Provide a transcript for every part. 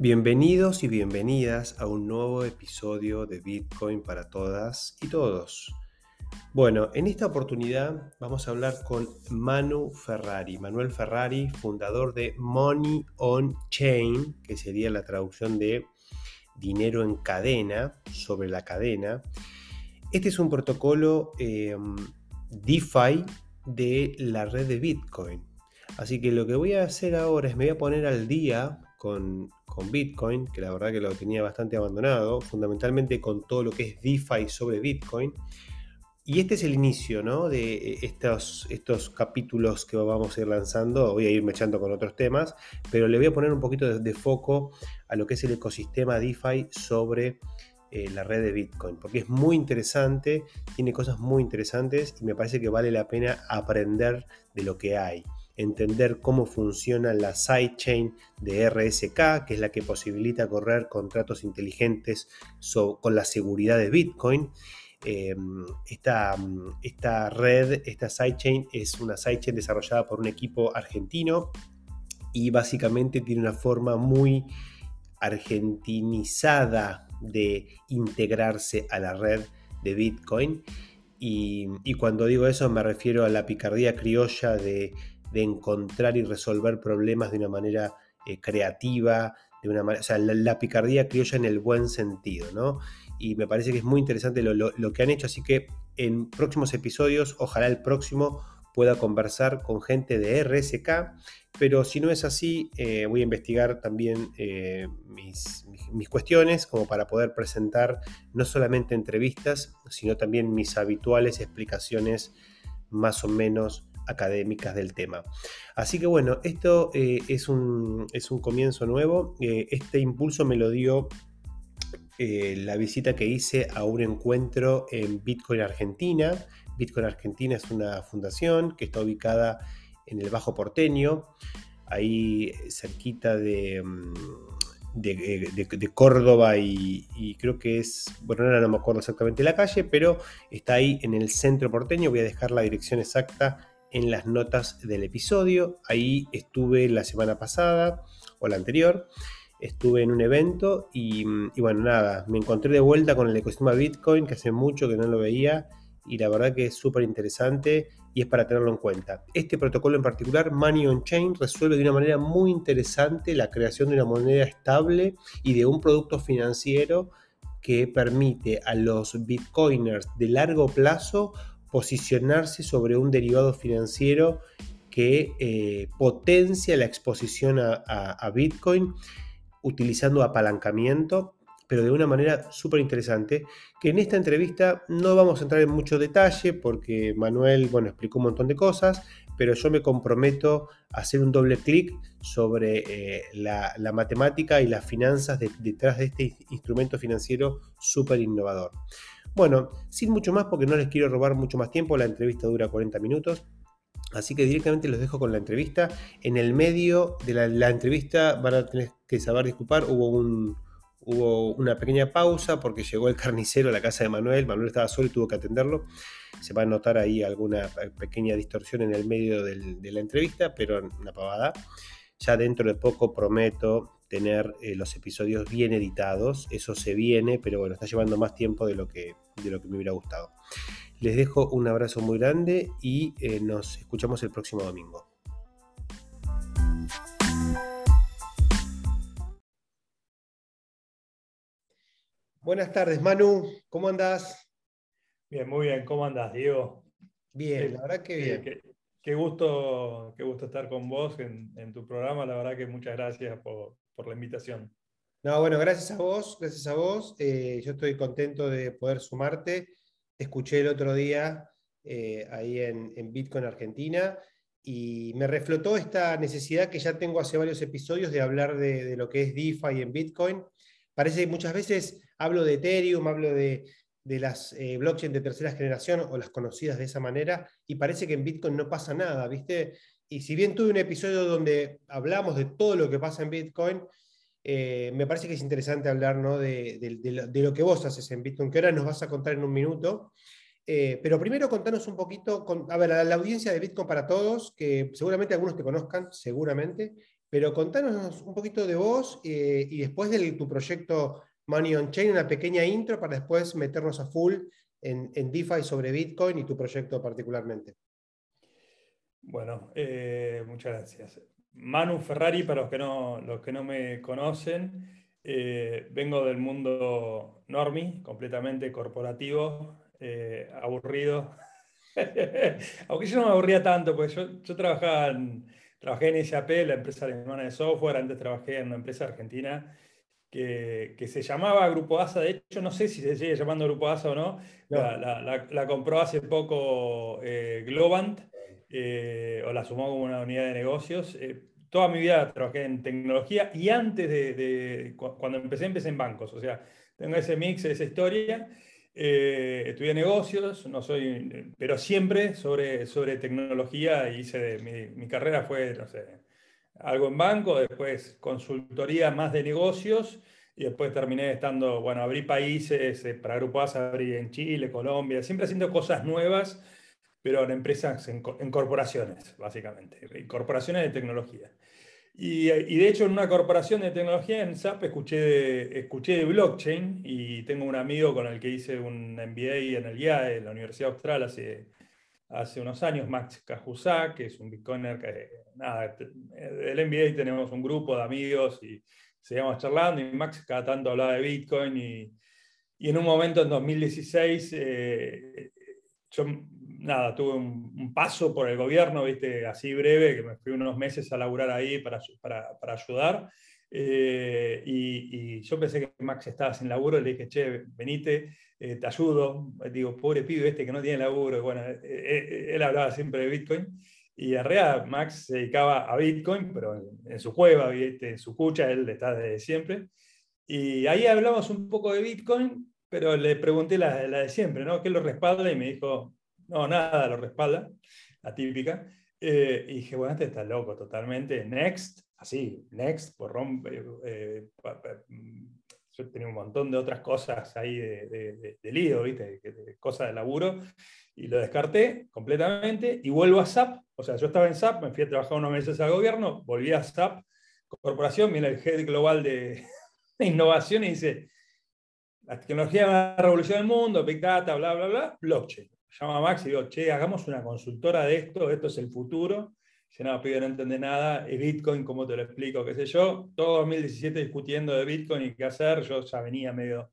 Bienvenidos y bienvenidas a un nuevo episodio de Bitcoin para todas y todos. Bueno, en esta oportunidad vamos a hablar con Manu Ferrari, Manuel Ferrari, fundador de Money on Chain, que sería la traducción de dinero en cadena, sobre la cadena. Este es un protocolo em, DeFi de la red de Bitcoin. Así que lo que voy a hacer ahora es me voy a poner al día con, Bitcoin, que la verdad que lo tenía bastante abandonado, fundamentalmente con todo lo que es DeFi sobre Bitcoin. Y este es el inicio ¿no? de eh, estos, estos capítulos que vamos a ir lanzando. Voy a irme echando con otros temas, pero le voy a poner un poquito de, foco a lo que es el ecosistema DeFi sobre eh, la red de Bitcoin, porque es muy interesante, tiene cosas muy interesantes y me parece que vale la pena aprender de lo que hay entender cómo funciona la sidechain de RSK, que es la que posibilita correr contratos inteligentes con la seguridad de Bitcoin. Em, esta, esta, red, esta sidechain es una sidechain desarrollada por un equipo argentino y básicamente tiene una forma muy argentinizada de integrarse a la red de Bitcoin. Y, y, cuando digo eso me refiero a la picardía criolla de de encontrar y resolver problemas de una manera eh, creativa, de una manera, o sea, la, picardía criolla en el buen sentido, ¿no? Y me parece que es muy interesante lo, que han hecho, así que en próximos episodios, ojalá el próximo pueda conversar con gente de RSK, pero si no es así, eh, voy a investigar también eh, mis, mis, cuestiones como para poder presentar no solamente entrevistas, sino también mis habituales explicaciones más o menos académicas del tema. Así que bueno, esto eh, es, un, es, un, comienzo nuevo. Eh, este impulso me lo dio eh, la visita que hice a un encuentro en Bitcoin Argentina. Bitcoin Argentina es una fundación que está ubicada en el Bajo Porteño, ahí cerquita de... Mm, de, Córdoba y, y, creo que es, bueno, ahora no me acuerdo exactamente la calle, pero está ahí en el centro porteño. Voy a dejar la dirección exacta en las notas del episodio. Ahí estuve la semana pasada o la anterior. Estuve en un evento y, bueno, nada, me encontré de vuelta con el ecosistema Bitcoin, que hace mucho que no lo veía y la verdad que es súper interesante y es para tenerlo en cuenta. Este protocolo en particular, Money on Chain, resuelve de una manera muy interesante la creación de una moneda estable y de un producto financiero que permite a los bitcoiners de largo plazo posicionarse sobre un derivado financiero que eh, potencia la exposición a, Bitcoin utilizando apalancamiento, pero de una manera súper interesante, que en esta entrevista no vamos a entrar en mucho detalle porque Manuel, bueno, explicó un montón de cosas, pero yo me comprometo a hacer un doble clic sobre eh, la, matemática y las finanzas detrás de este instrumento financiero súper innovador. Bueno, sin mucho más porque no les quiero robar mucho más tiempo, la entrevista dura 40 minutos. Así que directamente los dejo con la entrevista. En el medio de la, entrevista van a tener que saber disculpar, hubo, un, hubo una pequeña pausa porque llegó el carnicero a la casa de Manuel. Manuel estaba solo y tuvo que atenderlo. Se va a notar ahí alguna pequeña distorsión en el medio de la entrevista, pero una pavada. Ya dentro de poco prometo tener eh, los episodios bien editados. Eso se viene, pero bueno, está llevando más tiempo de lo que, de lo que me hubiera gustado. Les dejo un abrazo muy grande y eh, nos escuchamos el próximo domingo. Buenas tardes, Manu. ¿Cómo andás? Bien, muy bien. ¿Cómo andás, Diego? Bien, la verdad que bien. Qué, gusto, qué gusto estar con vos en, en, tu programa. La verdad que muchas gracias por, por la invitación. No, bueno, gracias a vos, gracias a vos. Eh, yo estoy contento de poder sumarte. Te escuché el otro día eh, ahí en, Bitcoin Argentina y me reflotó esta necesidad que ya tengo hace varios episodios de hablar de, lo que es DeFi en Bitcoin. Parece que muchas veces hablo de Ethereum, hablo de, las eh, blockchain de tercera generación o las conocidas de esa manera y parece que en Bitcoin no pasa nada, ¿viste? Y si bien tuve un episodio donde hablamos de todo lo que pasa en Bitcoin, eh, me parece que es interesante hablar de, lo que vos haces en Bitcoin, que ahora nos vas a contar en un minuto. Eh, pero primero contanos un poquito, a ver, a la audiencia de Bitcoin para todos, que seguramente algunos te conozcan, seguramente, pero contanos un poquito de vos eh, y después de tu proyecto Money on Chain, una pequeña intro para después meternos a full en, en DeFi sobre Bitcoin y tu proyecto particularmente. Bueno, eh, muchas gracias. Manu Ferrari, para los que no, los que no me conocen, eh, vengo del mundo normie, completamente corporativo, aburrido. Aunque yo no me aburría tanto, porque yo, yo trabajaba en, trabajé en SAP, la empresa alemana de software, antes trabajé en una empresa argentina que, que, se llamaba Grupo ASA, de hecho no sé si se sigue llamando Grupo ASA o no, La, la, compró hace poco eh, Globant, eh, o la sumó como una unidad de negocios. Eh, toda mi vida trabajé en tecnología y antes de, de, cuando empecé, empecé en bancos, o sea, tengo ese mix, esa historia. Eh, estudié negocios, no soy, pero siempre sobre, sobre tecnología. Hice mi, mi, carrera fue, no sé, algo en banco, después consultoría más de negocios y después terminé estando, bueno, abrí países eh, para Grupo ASA, abrí en Chile, Colombia, siempre haciendo cosas nuevas, pero en empresas, en, en corporaciones, básicamente, en corporaciones de tecnología. Y, de hecho en una corporación de tecnología en SAP escuché de, escuché de blockchain y tengo un amigo con el que hice un MBA en el IAE, en la Universidad Austral, hace, hace unos años, Max Cajusac, que es un bitcoiner que, nada, del MBA tenemos un grupo de amigos y seguíamos charlando y Max cada tanto hablaba de Bitcoin y, y en un momento en 2016 eh, yo nada, tuve un, paso por el gobierno, viste, así breve, que me fui unos meses a laburar ahí para, para, para ayudar. Eh, y, yo pensé que Max estaba sin laburo, le dije, che, venite, eh, te ayudo. Digo, pobre pibe este que no tiene laburo. Bueno, eh, él hablaba siempre de Bitcoin. Y en realidad Max se dedicaba a Bitcoin, pero en, su cueva, en su cucha, él está desde siempre. Y ahí hablamos un poco de Bitcoin, pero le pregunté la, la de siempre, ¿no? ¿Qué lo respalda? Y me dijo, no, nada lo respalda, la típica. Eh, y dije, bueno, este está loco totalmente. Next, así, next, por rompe. Eh, mm, yo tenía un montón de otras cosas ahí de, de, lío, ¿viste? Cosas de laburo, y lo descarté completamente y vuelvo a SAP. O sea, yo estaba en SAP, me fui a trabajar unos meses al gobierno, volví a SAP, corporación, viene el head global de, innovación y dice, la tecnología es una revolución del mundo, Big Data, bla, bla, bla, blockchain llama a Max y digo, che, hagamos una consultora de esto, esto es el futuro. Dice, no, pibe, no entiende nada, es Bitcoin, ¿cómo te lo explico? ¿Qué sé yo? Todo 2017 discutiendo de Bitcoin y qué hacer, yo ya venía medio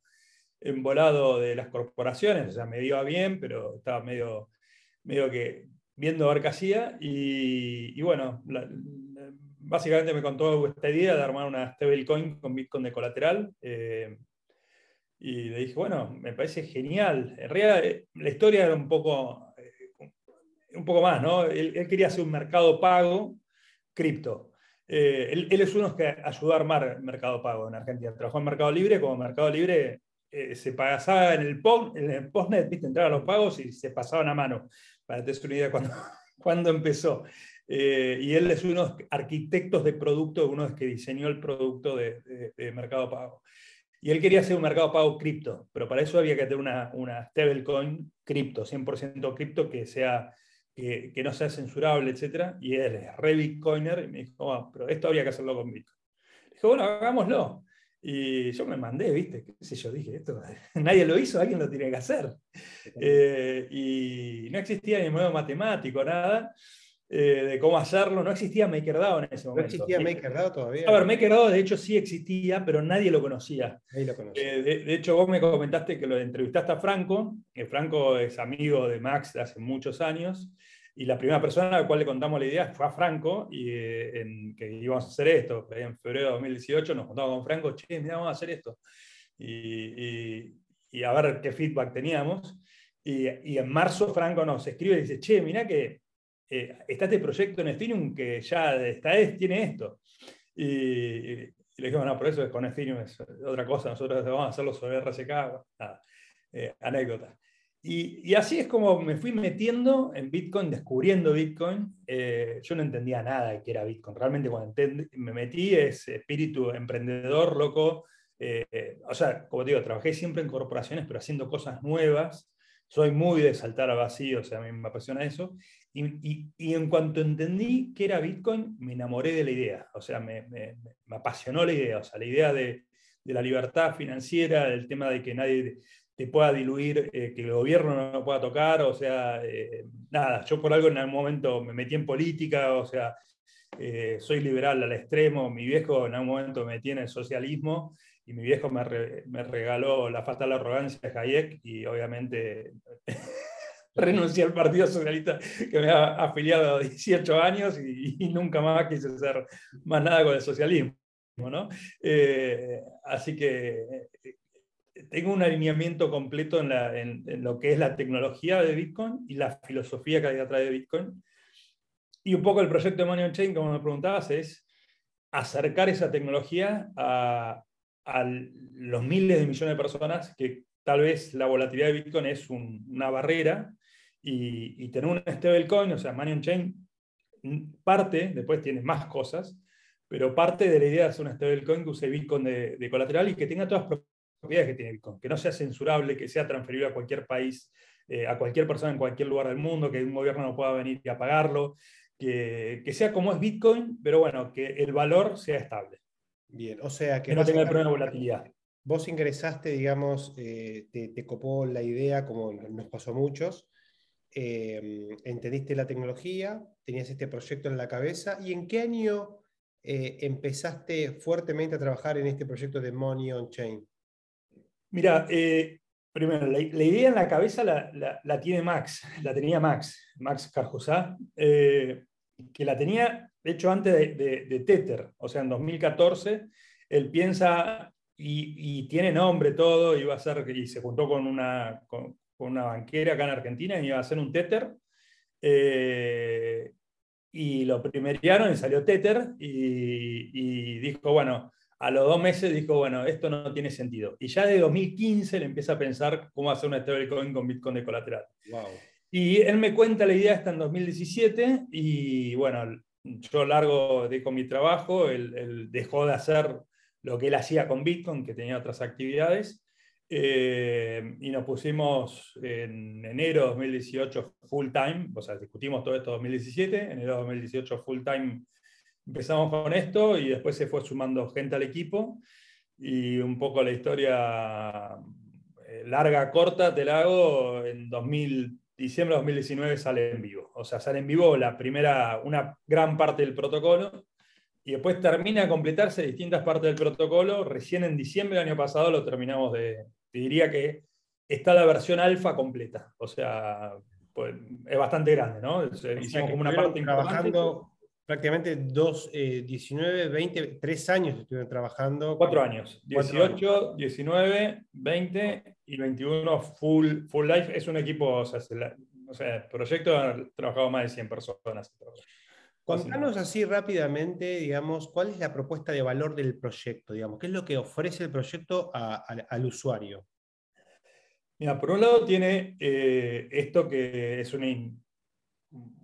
embolado de las corporaciones, o sea, me iba bien, pero estaba medio, medio que viendo a hacía. Y, bueno, básicamente me contó esta idea de armar una stablecoin con Bitcoin de colateral. Eh, y le dije, bueno, me parece genial. En realidad, eh, la historia era un poco, eh, un poco más, ¿no? Él, quería hacer un mercado pago cripto. Eh, él, es uno que ayudó a armar Mercado Pago en Argentina. Trabajó en Mercado Libre, como Mercado Libre se pasaba en el, en el postnet, ¿viste? entraban los pagos y se pasaban a mano, para que te des una idea cuando, cuando empezó. y él es uno de los arquitectos de producto, uno de los que diseñó el producto de, de Mercado Pago. Y él quería hacer un mercado pago cripto, pero para eso había que tener una, una stablecoin cripto, 100% cripto, que, sea, que, que, no sea censurable, etc. Y él es re bitcoiner y me dijo, oh, pero esto habría que hacerlo con Bitcoin. dije, bueno, hagámoslo. Y yo me mandé, ¿viste? ¿Qué sé yo? Dije, esto nadie lo hizo, alguien lo tiene que hacer. Eh, y no existía ni modo matemático, nada. Eh, de cómo hacerlo. No existía MakerDAO en ese momento. No existía MakerDAO todavía. A ver, MakerDAO de hecho sí existía, pero nadie lo conocía. Eh, de, hecho, vos me comentaste que lo entrevistaste a Franco, que Franco es amigo de Max de hace muchos años, y la primera persona a la cual le contamos la idea fue a Franco, y eh, en, que íbamos a hacer esto. En febrero de 2018 nos juntamos con Franco, che, mira, vamos a hacer esto. Y, y, a ver qué feedback teníamos. Y, y en marzo Franco nos escribe y dice, che, mira que eh, está este proyecto en Ethereum que ya está, tiene esto. Y, le dije, bueno, por eso es con Ethereum es otra cosa, nosotros vamos a hacerlo sobre RSK, nada, eh, anécdota. Y, así es como me fui metiendo en Bitcoin, descubriendo Bitcoin. Eh, yo no entendía nada de qué era Bitcoin. Realmente cuando me metí es espíritu emprendedor, loco. o sea, como te digo, trabajé siempre en corporaciones, pero haciendo cosas nuevas soy muy de saltar al vacío, o sea, a mí me apasiona eso. Y, en cuanto entendí que era Bitcoin, me enamoré de la idea, o sea, me, apasionó la idea, o sea, la idea de, la libertad financiera, el tema de que nadie te pueda diluir, eh, que el gobierno no lo pueda tocar, o sea, eh, nada, yo por algo en algún momento me metí en política, o sea, eh, soy liberal al extremo, mi viejo en algún momento me metí en el socialismo y mi viejo me, regaló la fatal arrogancia de Hayek y obviamente renuncié al Partido Socialista que me ha afiliado a 18 años y, nunca más quise hacer más nada con el socialismo. ¿no? Eh, así que eh, tengo un alineamiento completo en, lo que es la tecnología de Bitcoin y la filosofía que hay detrás de Bitcoin. Y un poco el proyecto de Money on Chain, como me preguntabas, es acercar esa tecnología a, a los miles de millones de personas que tal vez la volatilidad de Bitcoin es una barrera y, tener un stablecoin, o sea, Money on Chain, parte, después tiene más cosas, pero parte de la idea es un stablecoin que use Bitcoin de, colateral y que tenga todas las propiedades que tiene Bitcoin, que no sea censurable, que sea transferible a cualquier país, eh, a cualquier persona en cualquier lugar del mundo, que un gobierno no pueda venir y apagarlo, que, que sea como es Bitcoin, pero bueno, que el valor sea estable. Bien, o sea que... que no tenga el problema de volatilidad. Vos ingresaste, digamos, eh, te, copó la idea, como nos pasó a muchos, em, entendiste la tecnología, tenías este proyecto en la cabeza, ¿y en qué año eh, empezaste fuertemente a trabajar en este proyecto de Money on Chain? Mira, eh, primero, la, idea en la cabeza la, tiene Max, la tenía Max, Max Carjosá, que la tenía, de hecho, antes de, Tether, o sea, en 2014, él piensa y, tiene nombre todo, iba a ser, y se juntó con una, con, una banquera acá en Argentina y iba a hacer un Tether. Eh, y lo primeriaron y salió Tether y, dijo, bueno, a los dos meses dijo, bueno, esto no tiene sentido. Y ya de 2015 le empieza a pensar cómo hacer una stablecoin con Bitcoin de colateral. Wow. Y él me cuenta la idea esta en 2017 y bueno, yo largo de con mi trabajo, él, dejó de hacer lo que él hacía con Bitcoin, que tenía otras actividades, eh, y nos pusimos en enero de 2018 full time, o sea, discutimos todo esto en 2017, en enero de 2018 full time empezamos con esto y después se fue sumando gente al equipo y un poco la historia eh, larga, corta, te la hago en 2000 diciembre de 2019 sale en vivo. O sea, sale en vivo la primera, una gran parte del protocolo y después termina de completarse distintas partes del protocolo. Recién en diciembre del año pasado lo terminamos de, te diría que está la versión alfa completa. O sea, pues, es bastante grande, ¿no? hicimos como una parte trabajando prácticamente dos, 19, 20, tres años estuvieron trabajando. Cuatro años. 18, 19, 20 y 21 full, full life. Es un equipo, o sea, el proyecto ha trabajado más de 100 personas. Contanos así rápidamente, digamos, cuál es la propuesta de valor del proyecto, digamos, qué es lo que ofrece el proyecto al usuario. Mira, por un lado tiene eh, esto que es una,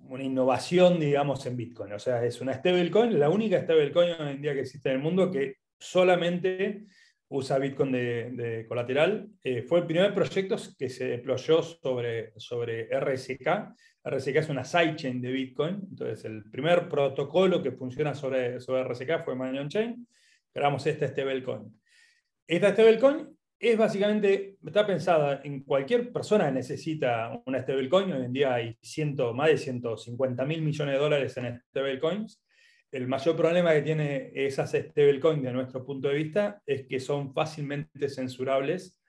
una innovación, digamos, en Bitcoin. O sea, es una stablecoin, la única stablecoin hoy en día que existe en el mundo que solamente usa Bitcoin de, colateral. Eh, fue el primer proyecto que se deployó sobre, sobre RSK. RSK es una sidechain de Bitcoin. Entonces, el primer protocolo que funciona sobre, sobre RSK fue Money Chain. Creamos esta stablecoin. Esta stablecoin es básicamente, está pensada en cualquier persona que necesita una stablecoin. Hoy en día hay ciento, más de 150 mil millones de dólares en stablecoins. El mayor problema que tiene esas stablecoins, de nuestro punto de vista, es que son fácilmente censurables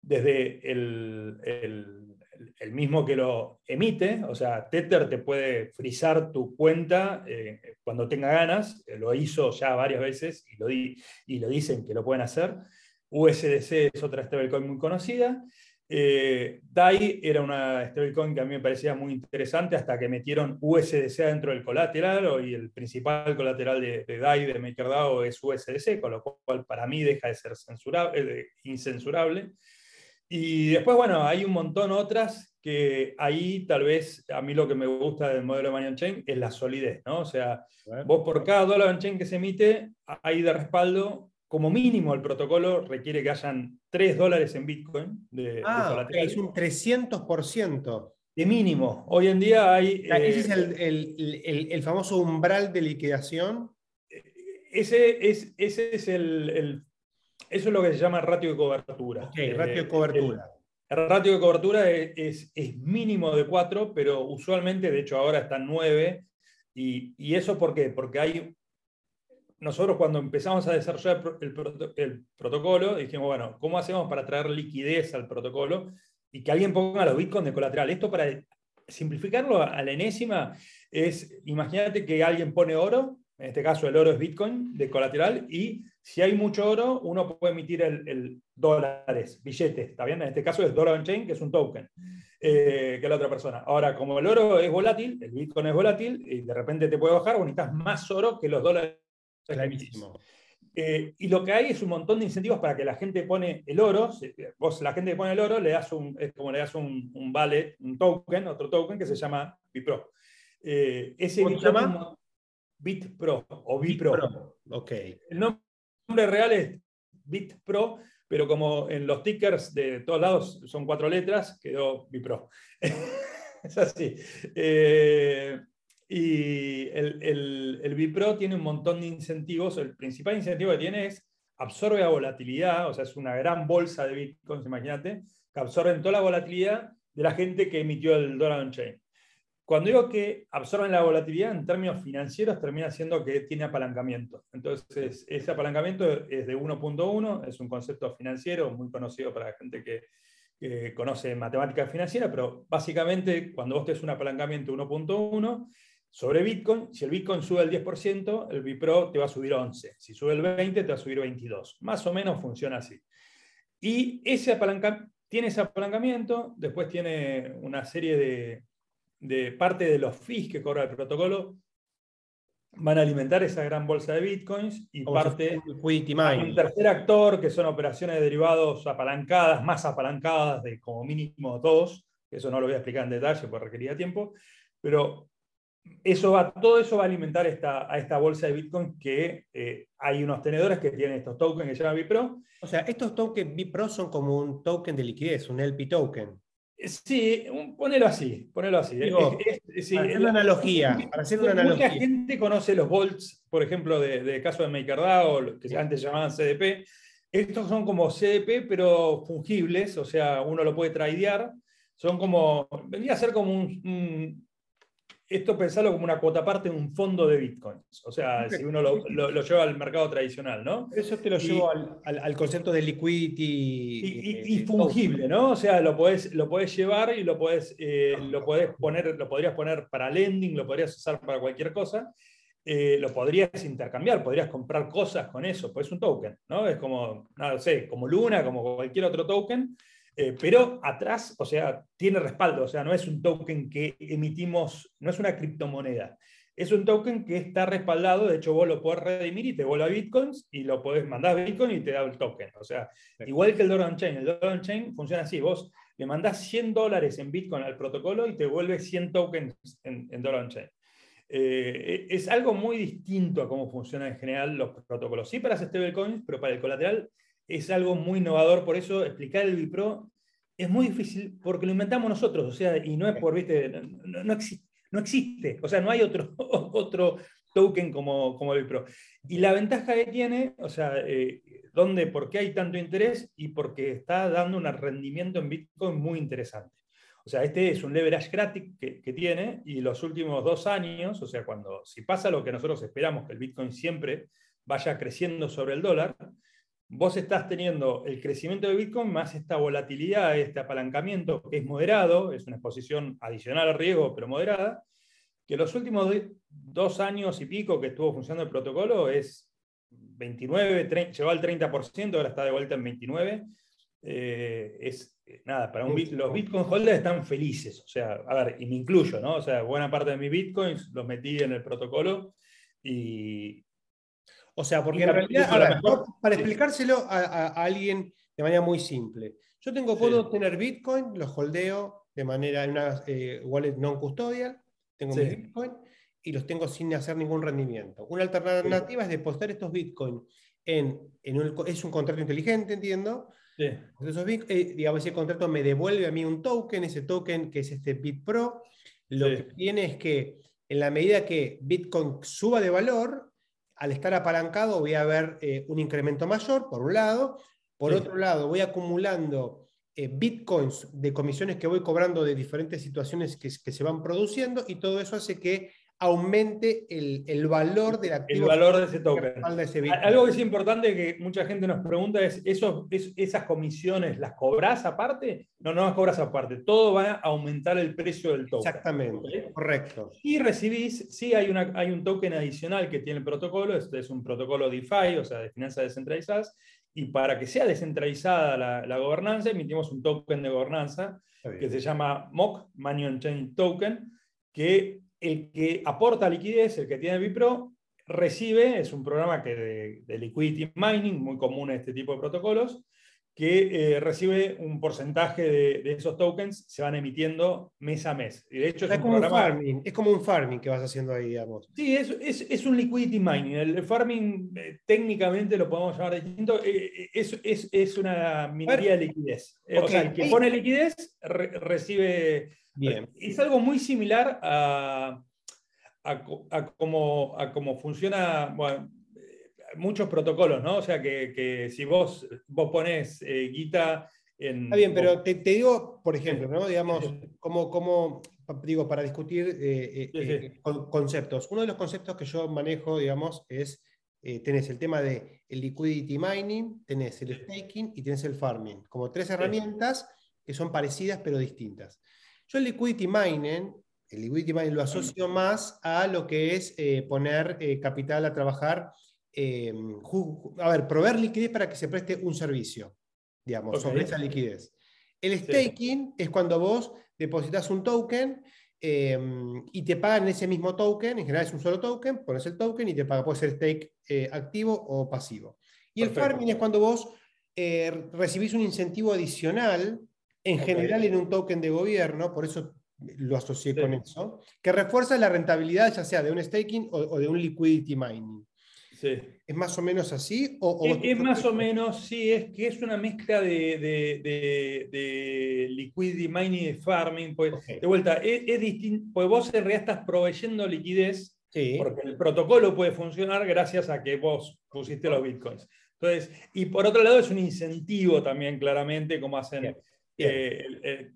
desde el, el, mismo que lo emite. O sea, Tether te puede frizar tu cuenta eh, cuando tenga ganas. Lo hizo ya varias veces y lo, y lo dicen que lo pueden hacer USDC es otra stablecoin muy conocida. Eh, DAI era una stablecoin que a mí me parecía muy interesante hasta que metieron USDC dentro del colateral y el principal colateral de, DAI, de MakerDAO, es USDC, con lo cual para mí deja de ser censurable, incensurable. Y después, bueno, hay un montón otras que ahí tal vez a mí lo que me gusta del modelo de Money Chain es la solidez, ¿no? O sea, vos por cada dólar on chain que se emite, hay de respaldo como mínimo el protocolo requiere que hayan 3 dólares en Bitcoin de, ah, es un 300%. De mínimo. Hoy en día hay... ese es eh, el, famoso umbral de liquidación. Ese es, ese es el, Eso es lo que se llama ratio de cobertura. Ok, ratio de cobertura. El, ratio de cobertura es, es, mínimo de 4, pero usualmente, de hecho ahora está en 9. Y, y, eso por qué? Porque hay nosotros cuando empezamos a desarrollar el, protocolo, dijimos, bueno, ¿cómo hacemos para traer liquidez al protocolo y que alguien ponga los bitcoins de colateral? Esto para simplificarlo a la enésima es, imagínate que alguien pone oro, en este caso el oro es bitcoin de colateral, y si hay mucho oro, uno puede emitir el, dólares, billetes, ¿está bien? En este caso es dollar on chain, que es un token, eh, que la otra persona. Ahora, como el oro es volátil, el bitcoin es volátil, y de repente te puede bajar, o necesitas más oro que los dólares Clarísimo. Eh, y lo que hay es un montón de incentivos para que la gente pone el oro. Vos, la gente que pone el oro, le das un, es como le das un, un vale, un token, otro token que se llama Bipro. Eh, ese ¿Cómo se llama? BitPro o Bipro. Ok. El nombre real es BitPro, pero como en los tickers de todos lados son cuatro letras, quedó Bipro. es así. Eh, y el, el, el, Bipro tiene un montón de incentivos. El principal incentivo que tiene es absorbe la volatilidad, o sea, es una gran bolsa de bitcoins, imagínate, que absorben toda la volatilidad de la gente que emitió el dólar on-chain. Cuando digo que absorben la volatilidad en términos financieros, termina siendo que tiene apalancamiento. Entonces, ese apalancamiento es de 1.1, es un concepto financiero muy conocido para la gente que, conoce matemática financiera, pero básicamente cuando vos tenés un apalancamiento 1.1, sobre Bitcoin, si el Bitcoin sube el 10%, el Bipro te va a subir 11. Si sube el 20%, te va a subir 22. Más o menos funciona así. Y ese tiene ese apalancamiento, después tiene una serie de, de parte de los fees que cobra el protocolo, van a alimentar esa gran bolsa de bitcoins y parte un tercer actor que son operaciones de derivados apalancadas, más apalancadas de como mínimo dos, eso no lo voy a explicar en detalle porque requería tiempo, pero eso va, todo eso va a alimentar esta, a esta bolsa de Bitcoin que eh, hay unos tenedores que tienen estos tokens que se llaman Bipro. O sea, estos tokens Bipro son como un token de liquidez, un LP token. Sí, ponelo así, ponelo así. para hacer una analogía. Para hacer una analogía. Mucha gente conoce los volts, por ejemplo, de, de caso de MakerDAO, que antes llamaban CDP. Estos son como CDP, pero fungibles, o sea, uno lo puede tradear. Son como, vendría a ser como un esto pensarlo como una cuota parte de un fondo de bitcoins. O sea, si uno lo, lleva al mercado tradicional, ¿no? Eso te lo llevo al, concepto de liquidity. Y, fungible, ¿no? O sea, lo podés, lo llevar y lo podés, eh, lo poner, lo podrías poner para lending, lo podrías usar para cualquier cosa. Eh, lo podrías intercambiar, podrías comprar cosas con eso, pues es un token, ¿no? Es como, no sé, como Luna, como cualquier otro token, eh, pero atrás, o sea, tiene respaldo, o sea, no es un token que emitimos, no es una criptomoneda. Es un token que está respaldado, de hecho vos lo podés redimir y te vuelve a bitcoins y lo podés mandar a bitcoin y te da el token. O sea, igual que el Dollar Chain. El Dollar Chain funciona así, vos le mandás 100 dólares en bitcoin al protocolo y te vuelve 100 tokens en, en Dollar Chain. Eh, es algo muy distinto a cómo funcionan en general los protocolos. Sí para stablecoins, pero para el colateral es algo muy innovador, por eso explicar el Bipro es muy difícil porque lo inventamos nosotros, o sea, y no es por, viste, no, existe, no existe, o sea, no hay otro, otro token como, como el Bipro. Y la ventaja que tiene, o sea, eh, ¿dónde, ¿por qué hay tanto interés? Y porque está dando un rendimiento en Bitcoin muy interesante. O sea, este es un leverage gratis que, que, tiene y los últimos dos años, o sea, cuando si pasa lo que nosotros esperamos, que el Bitcoin siempre vaya creciendo sobre el dólar, vos estás teniendo el crecimiento de Bitcoin más esta volatilidad, este apalancamiento que es moderado, es una exposición adicional al riesgo, pero moderada, que los últimos dos años y pico que estuvo funcionando el protocolo es 29, llegó al 30%, ahora está de vuelta en 29. Eh, es nada, para un los Bitcoin holders están felices, o sea, a ver, y me incluyo, ¿no? O sea, buena parte de mis Bitcoins los metí en el protocolo y, o sea, porque en realidad, para explicárselo a, alguien de manera muy simple, yo tengo, puedo tener Bitcoin, los holdeo de manera en una eh, wallet non custodial, tengo mi Bitcoin y los tengo sin hacer ningún rendimiento. Una alternativa es depositar estos Bitcoin en, es un contrato inteligente, entiendo. Sí. Entonces, eh, digamos, ese contrato me devuelve a mí un token, ese token que es este BitPro, lo que tiene es que en la medida que Bitcoin suba de valor, al estar apalancado voy a ver eh, un incremento mayor, por un lado. Por otro lado, voy acumulando eh, bitcoins de comisiones que voy cobrando de diferentes situaciones que, que, se van produciendo y todo eso hace que aumente el, valor del activo. El valor de ese token. Algo que es importante que mucha gente nos pregunta es, ¿esos, ¿esas comisiones las cobras aparte? No, no las cobras aparte. Todo va a aumentar el precio del token. Exactamente, correcto. Y recibís, sí hay, una, hay un token adicional que tiene el protocolo, este es un protocolo DeFi, o sea, de finanzas descentralizadas, y para que sea descentralizada la, la gobernanza, emitimos un token de gobernanza que se llama MOC, Money on Chain Token, que el que aporta liquidez, el que tiene Bipro, recibe, es un programa que de, liquidity mining, muy común en este tipo de protocolos, que eh, recibe un porcentaje de, esos tokens, se van emitiendo mes a mes. Y de hecho es, como un farming, es como un farming que vas haciendo ahí, digamos. Sí, es, es, un liquidity mining. El farming eh, técnicamente lo podemos llamar distinto, eh, es, una minería de liquidez. O sea, el que pone liquidez recibe es algo muy similar a, a, cómo, funciona muchos protocolos, ¿no? O sea, que, si vos, vos pones eh, guita en... Está bien, pero te, digo, por ejemplo, ¿no? Digamos, como, como digo, para discutir eh, eh, conceptos. Uno de los conceptos que yo manejo, digamos, es, tenés el tema de el liquidity mining, tenés el staking y tenés el farming, como tres herramientas que son parecidas pero distintas. Yo el liquidity mining, el liquidity mining lo asocio más a lo que es eh, poner eh, capital a trabajar, eh, a ver, proveer liquidez para que se preste un servicio, digamos, sobre esa liquidez. El staking es cuando vos depositas un token y te pagan ese mismo token, en general es un solo token, pones el token y te paga, puede ser stake activo o pasivo. Y el farming es cuando vos recibís un incentivo adicional en general en un token de gobierno, por eso lo asocié con eso, que refuerza la rentabilidad ya sea de un staking o, de un liquidity mining. Sí. ¿Es más o menos así? O, es, más o menos, sí, es que es una mezcla de, de, liquidity mining y de farming. Pues, De vuelta, es, distinto, pues vos en realidad estás proveyendo liquidez porque el protocolo puede funcionar gracias a que vos pusiste los bitcoins. Entonces, y por otro lado es un incentivo también claramente, como hacen eh, eh,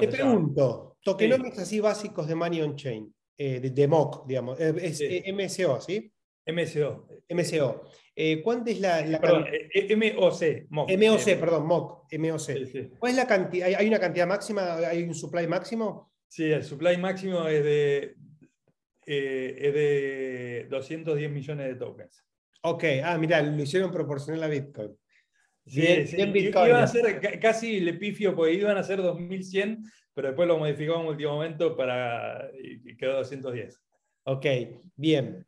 Te pregunto, tokenomics así básicos de Money on Chain, eh, de, MOC, digamos, es MSO, ¿sí? MSO. MSO. ¿Cuánto es la, perdón, MOC, MOC. MOC, perdón, MOC, MOC. ¿Cuál es la cantidad? ¿Hay una cantidad máxima? ¿Hay un supply máximo? Sí, el supply máximo es de, es de 210 millones de tokens. Ok, ah, mira, lo hicieron proporcional a Bitcoin. Sí, sí. Iban a ser casi le pifio, porque iban a ser 2100, pero después lo modificamos en último momento para. y quedó 210. Ok, bien.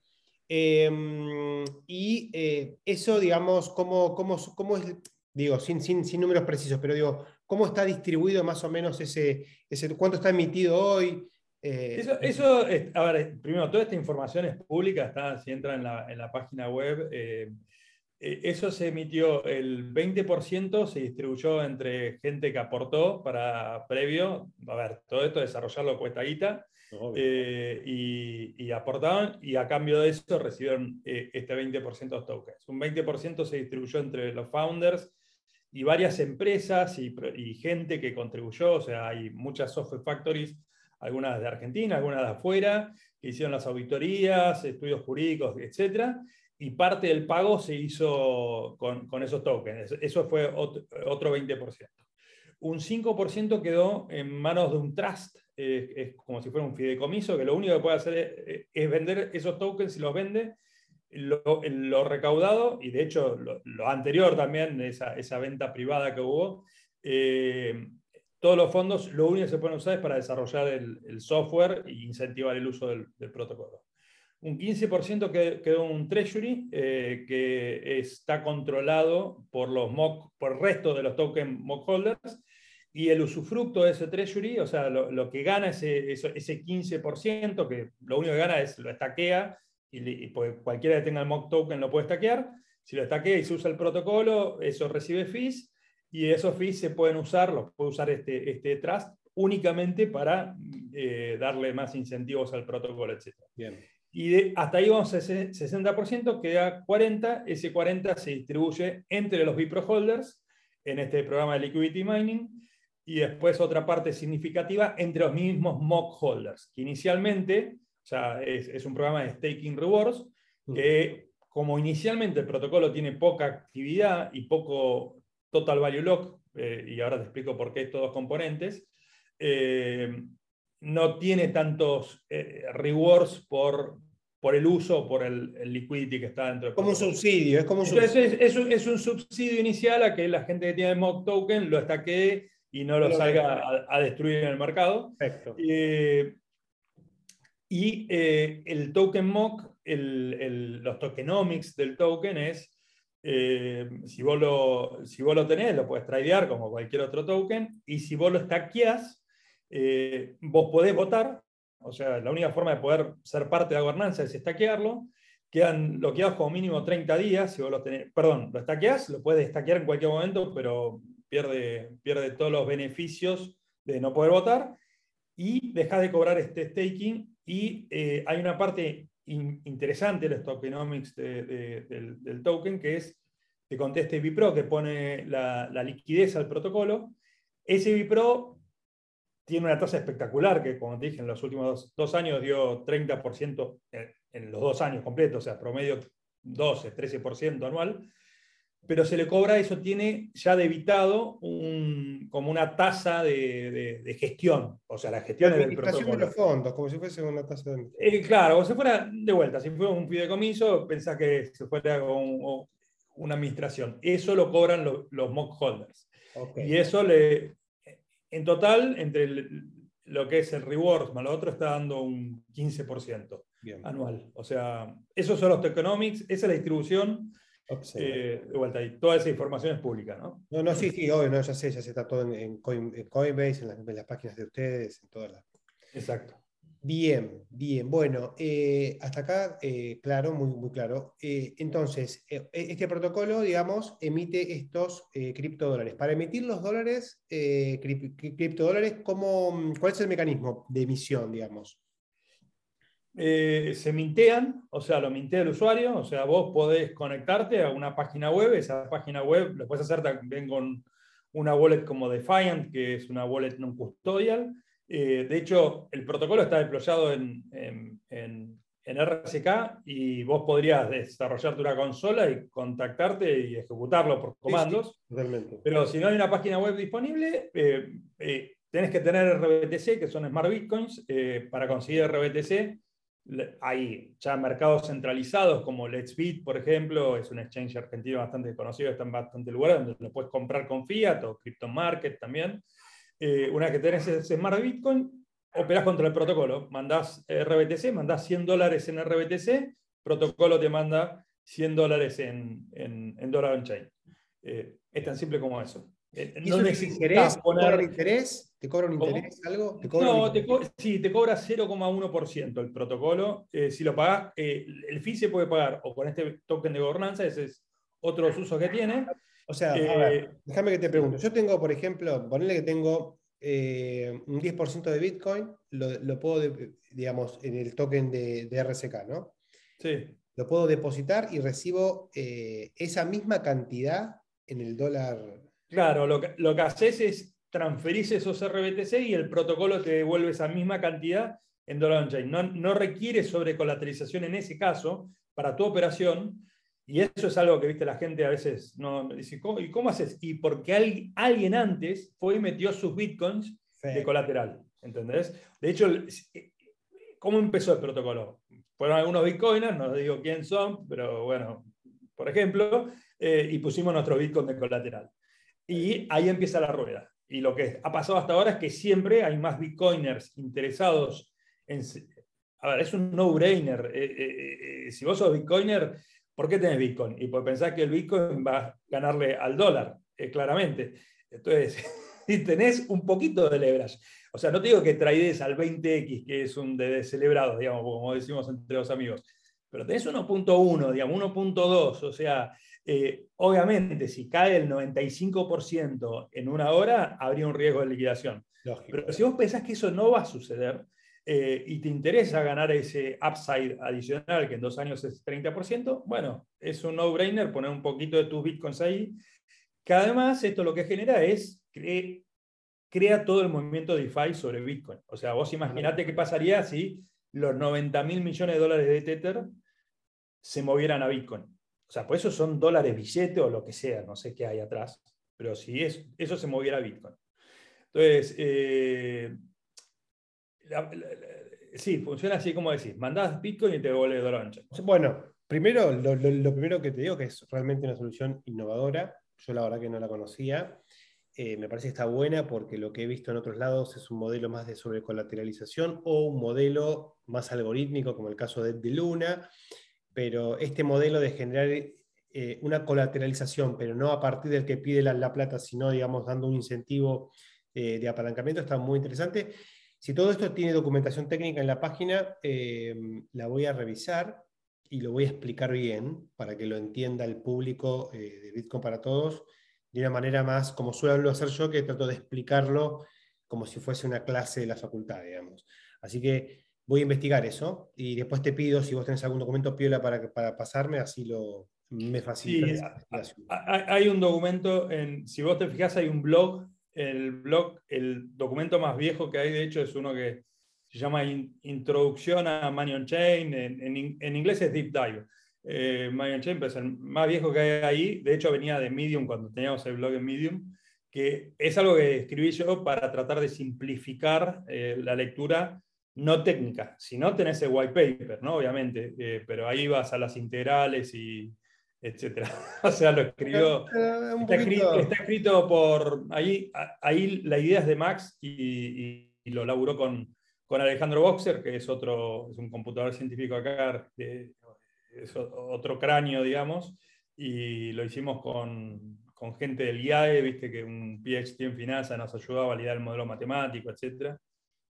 Em, y eh, eso, digamos, ¿cómo, cómo, cómo es, digo, sin, sin, sin, números precisos, pero digo, ¿cómo está distribuido más o menos ese, ese cuánto está emitido hoy? Eh, eso, eso a ver, primero, toda esta información es pública, está, si entra en la, en la página web. Eh, eso se emitió, el 20% se distribuyó entre gente que aportó para previo, a ver, todo esto desarrollarlo cuesta guita, eh, y, aportaban, y a cambio de eso recibieron eh, este 20% de tokens. Un 20% se distribuyó entre los founders y varias empresas y, y, gente que contribuyó, o sea, hay muchas software factories, algunas de Argentina, algunas de afuera, que hicieron las auditorías, estudios jurídicos, etcétera, y parte del pago se hizo con, esos tokens. Eso fue otro, 20%. Un 5% quedó en manos de un trust, es como si fuera un fideicomiso, que lo único que puede hacer es, vender esos tokens y los vende. Lo, recaudado, y de hecho lo, anterior también, esa, esa, venta privada que hubo, eh, todos los fondos lo único que se pueden usar es para desarrollar el, software e incentivar el uso del protocolo un 15% quedó en un treasury eh, que está controlado por, los mock, por el resto de los token mock holders y el usufructo de ese treasury, o sea, lo, que gana ese, ese 15%, que lo único que gana es lo estaquea y, y pues cualquiera que tenga el mock token lo puede estaquear, Si lo estaquea y se usa el protocolo, eso recibe fees y esos fees se pueden usar, los puede usar este, este trust únicamente para eh, darle más incentivos al protocolo, etc. Bien. Y hasta ahí vamos a ese 60%, queda 40%, ese 40% se distribuye entre los Bipro holders en este programa de liquidity mining y después otra parte significativa entre los mismos mock holders, que inicialmente, o sea, es, un programa de staking rewards, que como inicialmente el protocolo tiene poca actividad y poco total value lock, eh, y ahora te explico por qué estos dos componentes, eh, no tiene tantos eh, rewards por, por el uso, por el, liquidity que está dentro. Del como un subsidio, es como subsidio. Es, es, un subsidio inicial a que la gente que tiene el mock token lo estaquee y no lo salga a, destruir en el mercado. Perfecto. Eh, y el token mock, el, los tokenomics del token es, si, vos lo, si vos lo tenés, lo puedes tradear como cualquier otro token, y si vos lo stackeás, eh, vos podés votar, o sea, la única forma de poder ser parte de la gobernanza es estaquearlo. Quedan bloqueados como mínimo 30 días, si vos lo tenés, perdón, lo estaqueás, lo puedes estaquear en cualquier momento, pero pierde, pierde todos los beneficios de no poder votar y dejas de cobrar este staking y eh, hay una parte interesante de los tokenomics del, token que es, te conteste Bipro, que pone la, la liquidez al protocolo. Ese Bipro tiene una tasa espectacular que, como te dije, en los últimos dos, años dio 30% en, los dos años completos, o sea, promedio 12, 13% anual, pero se le cobra, eso tiene ya debitado un, como una tasa de, gestión, o sea, la gestión la del protocolo. de los fondos, como si fuese una tasa de... Eh, claro, como si fuera, de vuelta, si fuera un fideicomiso, pensá que se fuera con una administración. Eso lo cobran los, mock holders. Y eso le, en total, entre lo que es el reward más lo otro, está dando un 15% anual. O sea, esos son los tokenomics, esa es la distribución. Eh, de vuelta, y toda esa información es pública, ¿no? No, no, sí, sí, obvio, no, ya sé, ya se está todo en, Coinbase, en las, en las, páginas de ustedes, en todas las. Exacto. Bien, bien. Bueno, eh, hasta acá, eh, claro, muy, muy claro. Eh, entonces, este protocolo, digamos, emite estos criptodólares. Para emitir los dólares, criptodólares, ¿cómo, ¿cuál es el mecanismo de emisión, digamos? se mintean, o sea, lo mintea el usuario, o sea, vos podés conectarte a una página web, esa página web lo puedes hacer también con una wallet como Defiant, que es una wallet non custodial, eh, de hecho, el protocolo está deployado en, en, RSK y vos podrías desarrollarte una consola y contactarte y ejecutarlo por comandos. Pero si no hay una página web disponible, eh, eh, tenés que tener RBTC, que son Smart Bitcoins. para conseguir RBTC, hay ya mercados centralizados como Let's Bit, por ejemplo, es un exchange argentino bastante conocido, está en bastante lugares donde lo puedes comprar con fiat o Crypto Market también. Eh, una vez que tenés ese Smart Bitcoin, operás contra el protocolo. Mandás RBTC, mandás 100 dólares en RBTC, protocolo te manda 100 dólares en, en, Dollar on Chain. Eh, es tan simple como eso. Eh, no necesitas poner... interés? ¿Te cobra un interés algo? no, te sí, te cobra 0,1% el protocolo. si lo pagás, el fee se puede pagar o con este token de gobernanza, ese es otro uso que tiene, o sea, eh, déjame que te pregunto. Yo tengo, por ejemplo, ponerle que tengo eh, un 10% de Bitcoin, lo, puedo, digamos, en el token de, RSK, ¿no? Sí. Lo puedo depositar y recibo eh, esa misma cantidad en el dólar. Claro, lo que, lo que haces es transferir esos RBTC y el protocolo te devuelve esa misma cantidad en dólar on-chain. No, no requiere sobrecolaterización en ese caso para tu operación, y eso es algo que viste la gente a veces no dice, ¿y cómo haces? Y porque alguien, antes fue y metió sus bitcoins de colateral, ¿entendés? De hecho, ¿cómo empezó el protocolo? Fueron algunos bitcoiners, no digo quién son, pero bueno, por ejemplo, eh, y pusimos nuestro bitcoin de colateral. Y ahí empieza la rueda. Y lo que ha pasado hasta ahora es que siempre hay más bitcoiners interesados en... A ver, es un no-brainer. Eh, eh, si vos sos bitcoiner, ¿Por qué tenés Bitcoin? Y por pensar que el Bitcoin va a ganarle al dólar, eh, claramente. Entonces, si tenés un poquito de leverage, o sea, no te digo que traides al 20X, que es un de celebrado, digamos, como decimos entre los amigos, pero tenés 1.1, digamos, 1.2, o sea, eh, obviamente si cae el 95% en una hora, habría un riesgo de liquidación. Pero si vos pensás que eso no va a suceder eh, y te interesa ganar ese upside adicional, que en dos años es 30%, bueno, es un no-brainer poner un poquito de tus bitcoins ahí, que además esto lo que genera es que crea todo el movimiento DeFi sobre Bitcoin. O sea, vos imaginate qué pasaría si los 90 mil millones de dólares de Tether se movieran a Bitcoin. O sea, pues eso son dólares billete o lo que sea, no sé qué hay atrás, pero si eso se moviera a Bitcoin. Entonces, eh, sí, funciona así como decís, mandás Bitcoin y te devuelve dólar Bueno, primero, lo, lo, primero que te digo que es realmente una solución innovadora, yo la verdad que no la conocía, eh, me parece que está buena porque lo que he visto en otros lados es un modelo más de sobrecolateralización o un modelo más algorítmico, como el caso de, de Luna, pero este modelo de generar eh, una colateralización, pero no a partir del que pide la, plata, sino, digamos, dando un incentivo eh, de apalancamiento, está muy interesante. Si todo esto tiene documentación técnica en la página, la voy a revisar y lo voy a explicar bien para que lo entienda el público de Bitcoin para Todos de una manera más, como suelo hacer yo, que trato de explicarlo como si fuese una clase de la facultad, digamos. Así que voy a investigar eso y después te pido, si vos tenés algún documento piola para, para pasarme, así lo, me facilita. hay un documento, en, si vos te fijas, hay un blog, el blog, el documento más viejo que hay, de hecho, es uno que se llama Introducción a Money on Chain, en, en inglés es Deep Dive. Eh, Mayan es el más viejo que hay ahí, de hecho venía de Medium cuando teníamos el blog en Medium, que es algo que escribí yo para tratar de simplificar eh, la lectura no técnica, si no tenés el white paper, ¿no? obviamente, eh, pero ahí vas a las integrales y etcétera. o sea, lo escribió, eh, está, escrito, por, ahí, ahí la idea es de Max y, lo laburó con, con Alejandro Boxer, que es otro, es un computador científico acá de, es otro cráneo, digamos, y lo hicimos con, con gente del IAE, viste que un PhD en finanzas nos ayuda a validar el modelo matemático, etc.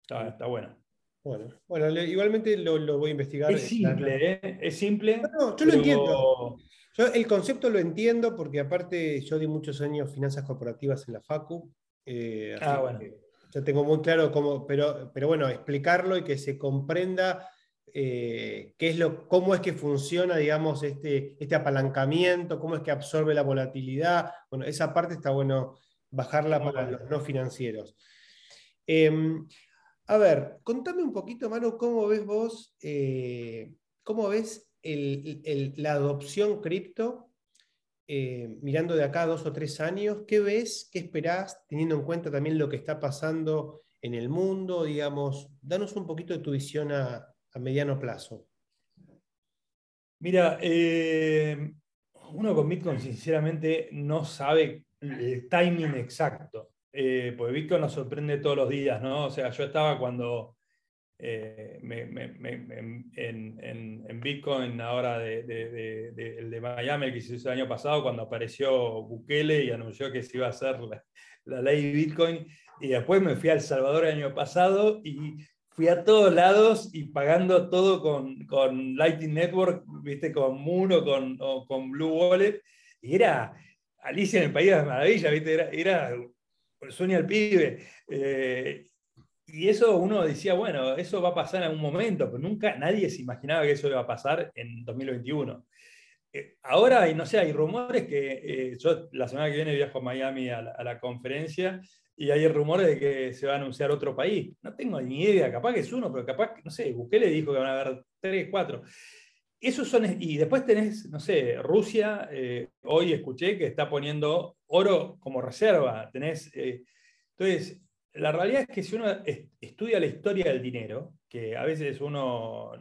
Está, está bueno. Bueno, bueno igualmente lo, lo, voy a investigar. Es simple, ¿eh? Es simple. No, yo lo entiendo. Yo el concepto lo entiendo porque aparte yo di muchos años finanzas corporativas en la FACU. Eh, ah, bueno. Yo tengo muy claro cómo, pero, pero bueno, explicarlo y que se comprenda eh, qué es lo, cómo es que funciona, digamos, este, este apalancamiento, cómo es que absorbe la volatilidad. Bueno, esa parte está bueno bajarla para los no financieros. Em, a ver, contame un poquito, Manu, cómo ves vos, eh, cómo ves la adopción cripto eh, mirando de acá dos o tres años. ¿Qué ves? ¿Qué esperás? Teniendo en cuenta también lo que está pasando en el mundo, digamos, danos un poquito de tu visión a, a mediano plazo? Mira, eh, uno con Bitcoin sinceramente no sabe el timing exacto, eh, porque Bitcoin nos sorprende todos los días, ¿no? O sea, yo estaba cuando eh, en, Bitcoin ahora de, el de Miami, el que se hizo el año pasado, cuando apareció Bukele y anunció que se iba a hacer la, la ley Bitcoin, y después me fui a El Salvador el año pasado y fui a todos lados y pagando todo con, con Lightning Network, viste, con Moon o con, con Blue Wallet, y era Alicia en el País de las Maravillas, viste, era, era sueño al pibe. Eh, y eso uno decía, bueno, eso va a pasar en algún momento, pero nunca nadie se imaginaba que eso iba a pasar en 2021. Eh, ahora, no sé, hay rumores que eh, yo la semana que viene viajo a Miami a la conferencia y hay rumores de que se va a anunciar otro país. No tengo ni idea, capaz que es uno, pero capaz, no sé, le dijo que van a haber tres, cuatro. Esos son, y después tenés, no sé, Rusia, eh, hoy escuché que está poniendo oro como reserva. Tenés, entonces, la realidad es que si uno estudia la historia del dinero, que a veces uno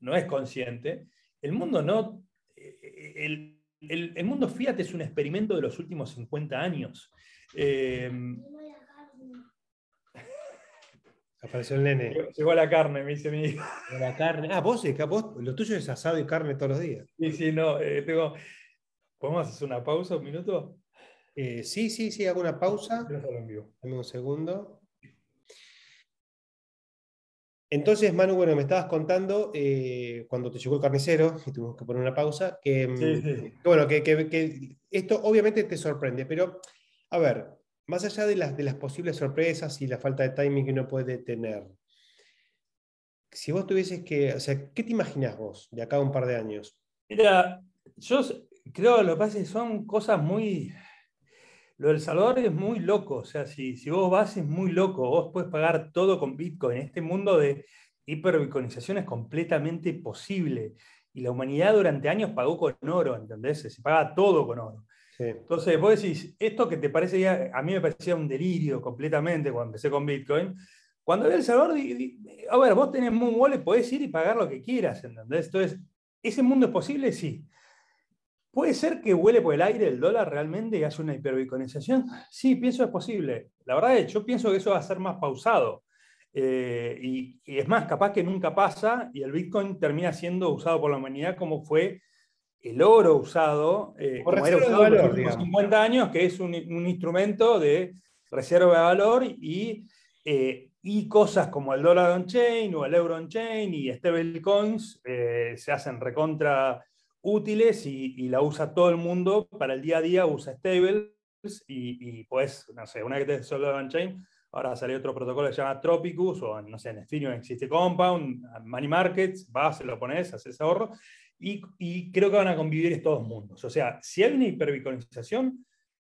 no es consciente, el mundo no, eh, el, el, mundo fiat es un experimento de los últimos 50 años. Apareció el nene. Llegó la carne, me dice mi hijo. La carne. Ah, vos, vos, lo tuyo es asado y carne todos los días. Sí, sí, no. Eh, tengo... ¿Podemos hacer una pausa, un minuto? Eh, sí, sí, sí, hago una pausa. Dame un segundo. Entonces, Manu, bueno, me estabas contando eh, cuando te llegó el carnicero, y tuvimos que poner una pausa, que, mm, bueno, que, esto obviamente te sorprende, pero a ver, más allá de las, de las posibles sorpresas y la falta de timing que uno puede tener, si vos tuvieses que, o sea, ¿qué te imaginas vos de acá a un par de años? Mira, yo creo que lo que pasa es que son cosas muy, lo del Salvador es muy loco, o sea, si, si vos vas es muy loco, vos puedes pagar todo con Bitcoin. Este mundo de hiperbitcoinización es completamente posible. Y la humanidad durante años pagó con oro, ¿entendés? Se paga todo con oro. Entonces, vos decís, esto que te parece, a mí me parecía un delirio completamente cuando empecé con Bitcoin. Cuando ve El Salvador, a ver, vos tenés un wallet, podés ir y pagar lo que quieras, ¿entendés? Entonces, ¿ese mundo es posible? Sí. ¿Puede ser que huele por el aire el dólar realmente y hace una hiperbitcoinización? Sí, pienso es posible. La verdad es, yo pienso que eso va a ser más pausado. Eh, y, es más, capaz que nunca pasa y el Bitcoin termina siendo usado por la humanidad como fue el oro usado, eh, como era usado en los últimos 50 años, que es un, instrumento de reserva de valor y, eh, y cosas como el dólar on-chain o el euro on-chain y stablecoins se hacen recontra útiles y, la usa todo el mundo para el día a día, usa stables y, pues, no sé, una que te solo on-chain, ahora sale otro protocolo que se llama Tropicus o no sé, en Ethereum existe Compound, Money Markets, vas, se lo pones, haces ahorro y, y, creo que van a convivir estos mundos. O sea, si hay una hiperbitcoinización,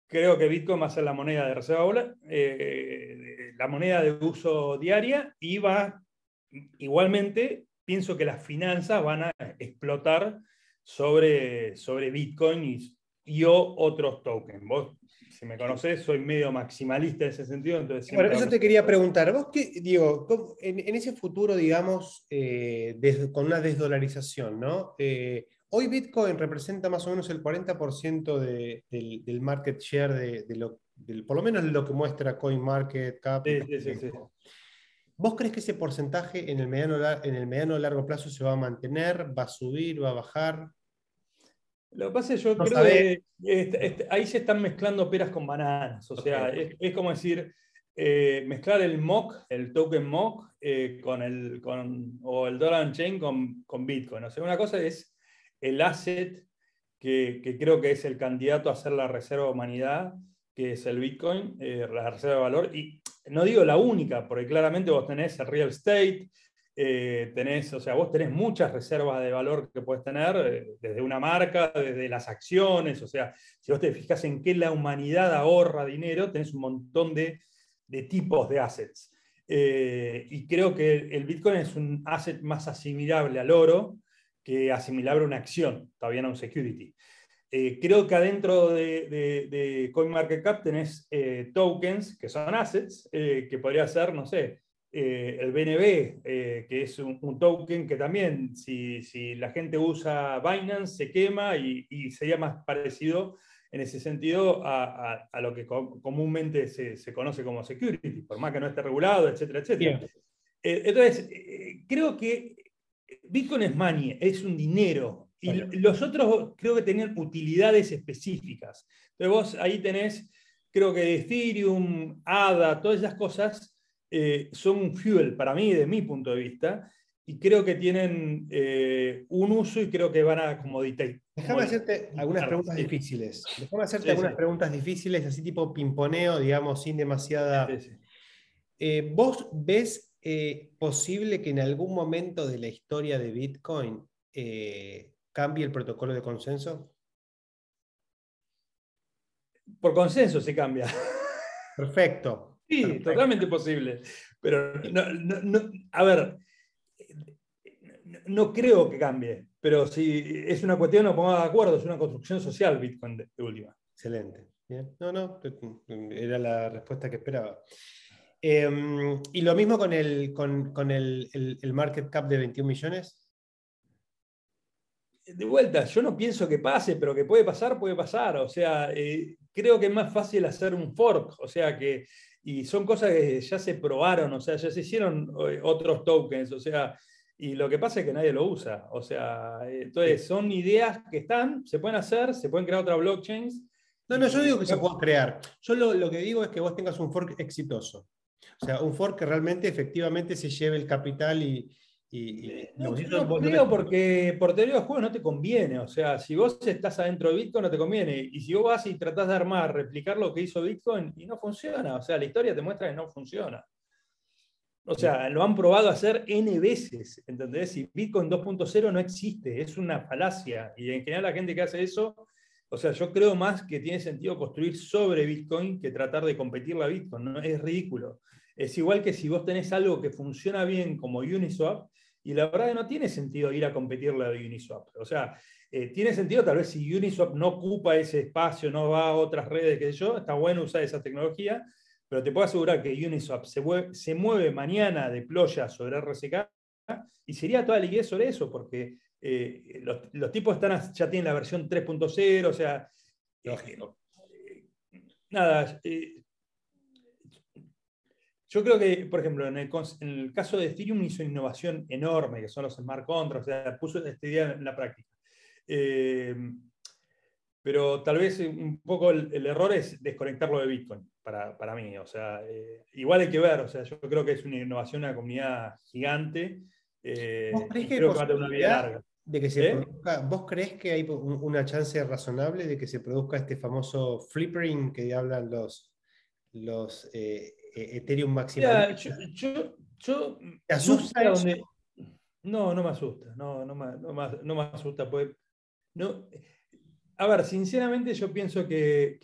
creo que Bitcoin va a ser la moneda de reserva, eh, la moneda de uso diaria y va, igualmente, pienso que las finanzas van a explotar sobre, sobre Bitcoin y, yo otros tokens. Vos, si me conocés, soy medio maximalista en ese sentido. Entonces bueno, eso te quería preguntar. Vos, qué, digo, en, ese futuro, digamos, eh, con una desdolarización, ¿no? Eh, hoy Bitcoin representa más o menos el 40% del, market share de, lo, por lo menos lo que muestra CoinMarketCap. Sí, sí, sí, ¿Vos crees que ese porcentaje en el mediano en el mediano largo plazo se va a mantener, va a subir, va a bajar? Lo que pasa es que yo creo que ahí se están mezclando peras con bananas. O sea, es, como decir, eh, mezclar el MOC, el token MOC, eh, con el, con, o el Dollar Chain con, con, Bitcoin. O sea, una cosa es el asset que, que, creo que es el candidato a ser la reserva de humanidad, que es el Bitcoin, eh, la reserva de valor. Y no digo la única, porque claramente vos tenés el real estate, eh, tenés, o sea, vos tenés muchas reservas de valor que puedes tener, eh, desde una marca, desde las acciones, o sea, si vos te fijas en qué la humanidad ahorra dinero, tenés un montón de, tipos de assets. Eh, y creo que el Bitcoin es un asset más asimilable al oro que asimilable a una acción, todavía no un security. Eh, creo que adentro de, de, CoinMarketCap tenés eh, tokens, que son assets, eh, que podría ser, no sé, el BNB, que es un, token que también, si, la gente usa Binance, se quema y, sería más parecido en ese sentido a, lo que comúnmente se, conoce como security, por más que no esté regulado, etcétera, etcétera. entonces, creo que Bitcoin es money, es un dinero, y los otros creo que tenían utilidades específicas. Entonces vos ahí tenés, creo que Ethereum, ADA, todas esas cosas eh, son un fuel para mí, de mi punto de vista, y creo que tienen eh, un uso y creo que van a como Déjame hacerte algunas preguntas difíciles. Déjame hacerte algunas preguntas difíciles, así tipo pimponeo, digamos, sin demasiada... Eh, ¿Vos ves posible que en algún momento de la historia de Bitcoin cambie el protocolo de consenso? Por consenso se cambia. Perfecto. Sí, totalmente posible. Pero, a ver, no creo que cambie, pero si es una cuestión, nos pongamos de acuerdo, es una construcción social Bitcoin de, última. Excelente. No, no, era la respuesta que esperaba. Em, y lo mismo con el, con, el, el market cap de 21 millones de vuelta, yo no pienso que pase, pero que puede pasar, puede pasar. O sea, eh, creo que es más fácil hacer un fork. O sea, que, y son cosas que ya se probaron, o sea, ya se hicieron eh, otros tokens, o sea, y lo que pasa es que nadie lo usa. O sea, entonces son ideas que están, se pueden hacer, se pueden crear otras blockchains. No, no, yo digo que se puedan crear. Yo lo, lo que digo es que vos tengas un fork exitoso. O sea, un fork que realmente efectivamente se lleve el capital y... no, creo porque por teoría de juego no te conviene. O sea, si vos estás adentro de Bitcoin no te conviene. Y si vos vas y tratás de armar, replicar lo que hizo Bitcoin y no funciona. O sea, la historia te muestra que no funciona. O sea, lo han probado a hacer N veces, ¿entendés? Y Bitcoin 2.0 no existe, es una falacia. Y en general la gente que hace eso, o sea, yo creo más que tiene sentido construir sobre Bitcoin que tratar de competir la Bitcoin, ¿no? Es ridículo. Es igual que si vos tenés algo que funciona bien como Uniswap, y la verdad que no tiene sentido ir a competir la de Uniswap. O sea, eh, tiene sentido tal vez si Uniswap no ocupa ese espacio, no va a otras redes, que yo, está bueno usar esa tecnología, pero te puedo asegurar que Uniswap se mueve, se mueve mañana de ploya sobre RSK y sería toda la liquidez sobre eso, porque eh, los, tipos están, ya tienen la versión 3.0, o sea... Lógico. Eh, nada, yo creo que, por ejemplo, en el, caso de Ethereum hizo una innovación enorme, que son los smart contracts, o sea, puso esta idea en la práctica. Eh, pero tal vez un poco el, error es desconectarlo de Bitcoin, para, mí. O sea, eh, igual hay que ver, o sea, yo creo que es una innovación, una comunidad gigante. Eh, ¿Vos crees que, creo que va a tener una vida larga. De que se ¿Vos crees que hay una chance razonable de que se produzca este famoso flippering que hablan los, los Ethereum maximal. yo, yo, ¿Te asusta? No, no, me asusta. No, no, me, no, me, asusta. Pues, no, a ver, sinceramente yo pienso que,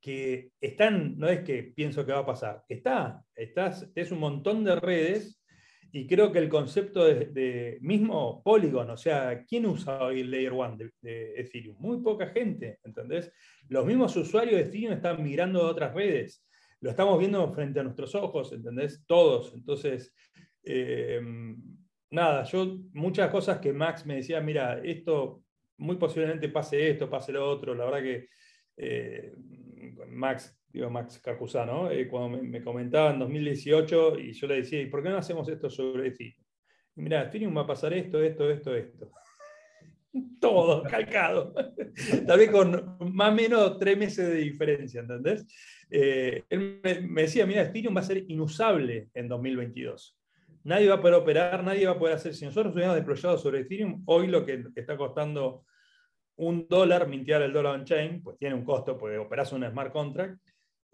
que, están, no es que pienso que va a pasar, está, estás, es un montón de redes y creo que el concepto de, mismo Polygon, o sea, ¿quién usa hoy el Layer 1 de, de, Ethereum? Muy poca gente, ¿entendés? Los mismos usuarios de Ethereum están migrando a otras redes lo estamos viendo frente a nuestros ojos, ¿entendés? Todos. Entonces, eh, nada, yo muchas cosas que Max me decía, mira, esto muy posiblemente pase esto, pase lo otro, la verdad que eh, Max, digo Max Carcusano, eh, cuando me, comentaba en 2018 y yo le decía, ¿y por qué no hacemos esto sobre Ethereum? Mira, Ethereum va a pasar esto, esto, esto, esto. Todo calcado. Tal vez con más o menos tres meses de diferencia, ¿entendés? Eh, él me, decía, mira, Ethereum va a ser inusable en 2022. Nadie va a poder operar, nadie va a poder hacer. Si nosotros hubiéramos deployado sobre Ethereum, hoy lo que está costando un dólar, mintear el dólar on-chain, pues tiene un costo, porque operas un smart contract,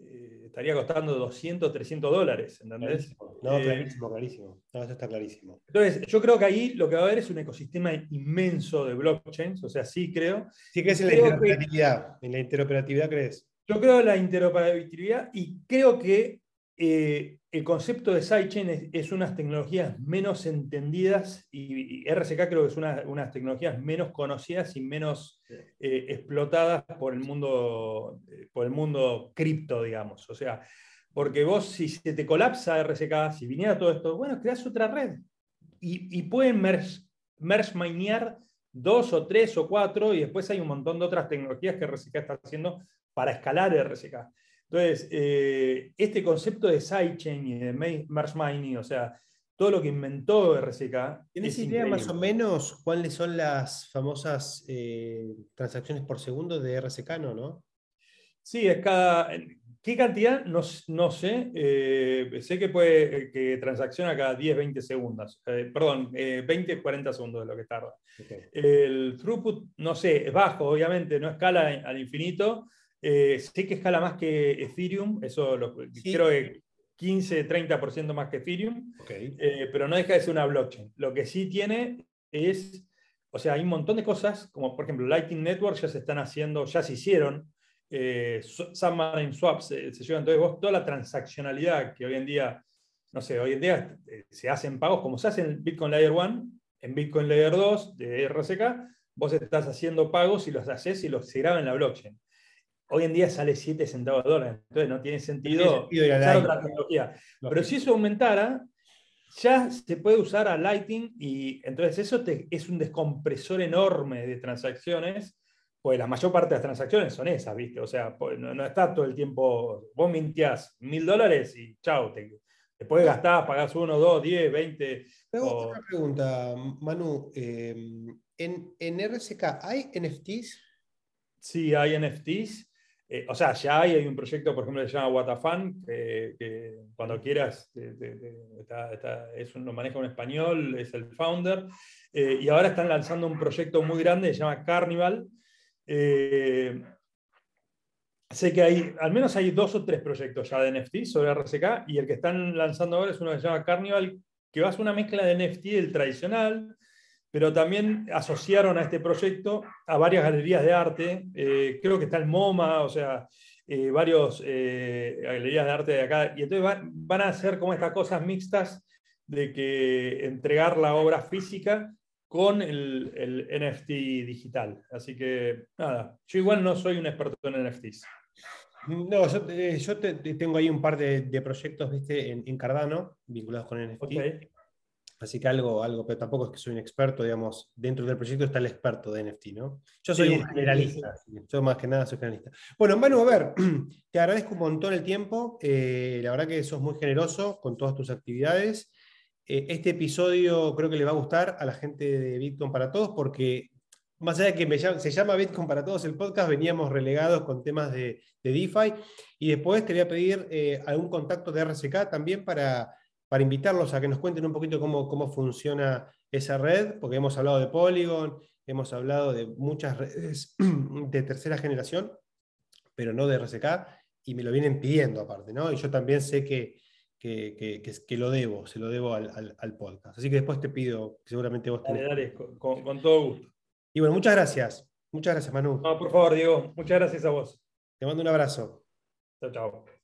eh, estaría costando 200, 300 dólares, ¿entendés? No, eh, clarísimo, clarísimo. No, eso está clarísimo. Entonces, yo creo que ahí lo que va a haber es un ecosistema inmenso de blockchains, o sea, sí creo. Sí crees en la interoperatividad. ¿En la interoperatividad crees? Yo creo en la interoperabilidad y creo que eh, el concepto de sidechain es, unas tecnologías menos entendidas y, RSK creo que es una, unas tecnologías menos conocidas y menos eh, explotadas por el mundo, eh, por el mundo cripto, digamos. O sea, porque vos si se te colapsa RSK, si viniera todo esto, bueno, creas otra red y, y pueden merge, merge minear dos o tres o cuatro y después hay un montón de otras tecnologías que RSK está haciendo para escalar RSK. Entonces, eh, este concepto de sidechain y de merge mining, o sea, todo lo que inventó RSK. ¿Tienes idea más o menos cuáles son las famosas eh, transacciones por segundo de RSK, no? ¿no? Sí, es cada. ¿Qué cantidad? No, no sé. Eh, sé que puede que transacciona cada 10, 20 segundos. perdón, 20, 40 segundos es lo que tarda. El throughput, no sé, es bajo, obviamente, no escala al infinito, eh, sé que escala más que Ethereum, eso lo, creo que 15, 30% más que Ethereum, eh, pero no deja de ser una blockchain. Lo que sí tiene es, o sea, hay un montón de cosas, como por ejemplo Lightning Network ya se están haciendo, ya se hicieron, eh, Submarine Swaps se, se llevan, entonces vos toda la transaccionalidad que hoy en día, no sé, hoy en día eh, se hacen pagos como se hace en Bitcoin Layer 1, en Bitcoin Layer 2 de RSK, vos estás haciendo pagos y los haces y los se graban en la blockchain hoy en día sale 7 centavos de dólar, entonces no tiene sentido, usar otra tecnología. Pero si eso aumentara, ya se puede usar a Lightning y entonces eso es un descompresor enorme de transacciones, pues la mayor parte de las transacciones son esas, ¿viste? O sea, pues, no, está todo el tiempo, vos mintías mil dólares y chao, te, puedes gastar, pagás uno, dos, diez, veinte. Otra pregunta, Manu. Eh, ¿en, ¿En RSK hay NFTs? Sí, hay NFTs. Eh, o sea, ya hay, hay, un proyecto, por ejemplo, que se llama Watafan, que, cuando quieras, es lo maneja un español, es el founder, eh, y ahora están lanzando un proyecto muy grande que se llama Carnival. Eh, sé que hay, al menos hay dos o tres proyectos ya de NFT sobre RCK, y el que están lanzando ahora es uno que se llama Carnival, que va a ser una mezcla de NFT del tradicional, pero también asociaron a este proyecto a varias galerías de arte, eh, creo que está el MoMA, o sea, eh, varias eh, galerías de arte de acá, y entonces van, a hacer como estas cosas mixtas de que entregar la obra física con el, el, NFT digital. Así que, nada, yo igual no soy un experto en NFTs. No, yo, tengo ahí un par de, proyectos ¿viste? En, Cardano vinculados con NFT. Así que algo, algo, pero tampoco es que soy un experto, digamos, dentro del proyecto está el experto de NFT, ¿no? Yo soy un generalista, yo más que nada soy generalista. Bueno, Manu, a ver, te agradezco un montón el tiempo, eh, la verdad que sos muy generoso con todas tus actividades. Eh, este episodio creo que le va a gustar a la gente de Bitcoin para todos porque más allá de que se llama Bitcoin para todos el podcast, veníamos relegados con temas de, DeFi y después te voy a pedir eh, algún contacto de RCK también para para invitarlos a que nos cuenten un poquito cómo, cómo funciona esa red, porque hemos hablado de Polygon, hemos hablado de muchas redes de tercera generación, pero no de RSK, y me lo vienen pidiendo aparte, ¿no? Y yo también sé que, que, que, lo debo, se lo debo al, al, podcast. Así que después te pido, seguramente vos Dale, dale, con, con, todo gusto. Y bueno, muchas gracias. Muchas gracias, Manu. No, por favor, Diego, muchas gracias a vos. Te mando un abrazo. Chao, chao.